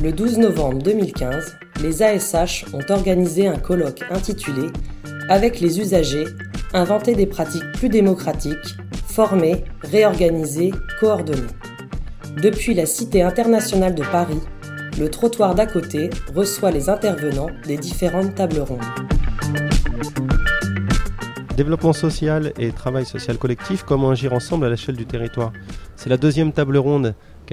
Le 12 novembre 2015, les ASH ont organisé un colloque intitulé Avec les usagers, inventer des pratiques plus démocratiques, former, réorganiser, coordonner. Depuis la Cité internationale de Paris, le trottoir d'à côté reçoit les intervenants des différentes tables rondes. Développement social et travail social collectif, comment agir ensemble à l'échelle du territoire? C'est la deuxième table ronde